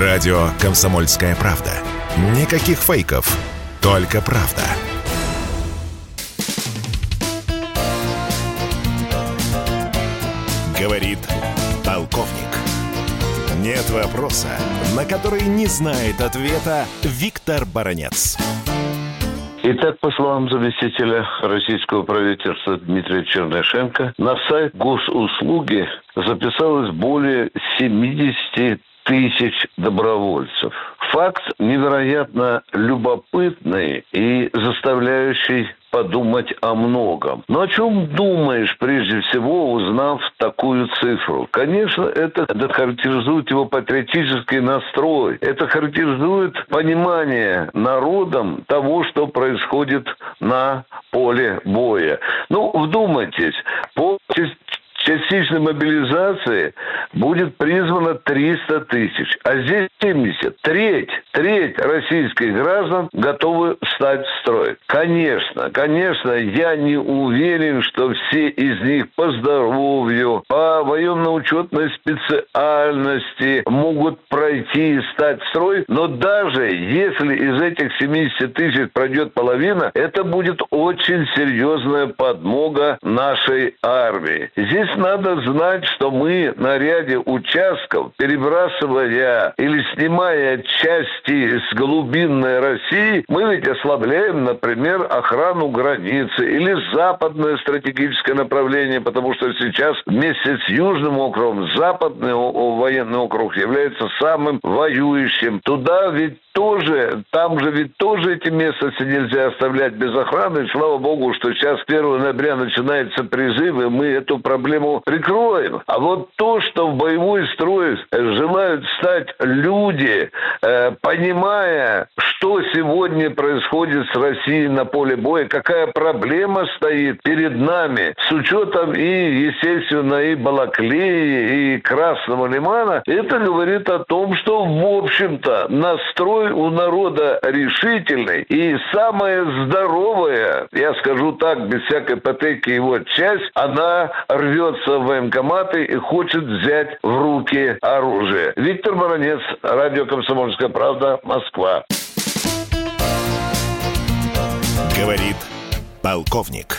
Радио «Комсомольская правда». Никаких фейков, только правда. Говорит полковник. Нет вопроса, на который не знает ответа Виктор Баранец. Итак, по словам заместителя российского правительства Дмитрия Чернышенко, на сайт госуслуги записалось более 70 тысяч добровольцев. Факт невероятно любопытный и заставляющий подумать о многом. Но о чем думаешь, прежде всего, узнав такую цифру? Конечно, это, характеризует его патриотический настрой. Это характеризует понимание народом того, что происходит на поле боя. Ну, вдумайтесь, по частичной мобилизации будет призвано 300 тысяч, а здесь 70. Треть, треть российских граждан готовы стать в строй. Конечно, конечно, я не уверен, что все из них по здоровью, по военно-учетной специальности могут пройти и стать в строй, но даже если из этих 70 тысяч пройдет половина, это будет очень серьезная подмога нашей армии. Здесь надо знать, что мы на ряде участков, перебрасывая или снимая части с глубинной России, мы ведь ослабляем, например, охрану границы или западное стратегическое направление, потому что сейчас вместе с Южным округом западный военный округ является самым воюющим. Туда ведь тоже, там же ведь тоже эти местности нельзя оставлять без охраны. слава богу, что сейчас 1 ноября начинается призыв, и мы эту проблему прикроем. А вот то, что боевой строй желают стать люди, э, понимая, что сегодня происходит с Россией на поле боя, какая проблема стоит перед нами, с учетом и, естественно, и Балаклеи, и Красного Лимана, это говорит о том, что, в общем-то, настрой у народа решительный. И самая здоровая, я скажу так, без всякой патеки его часть, она рвется в военкоматы и хочет взять в руки оружие. Виктор Баранец, радио «Комсомольская правда», Москва. Говорит полковник.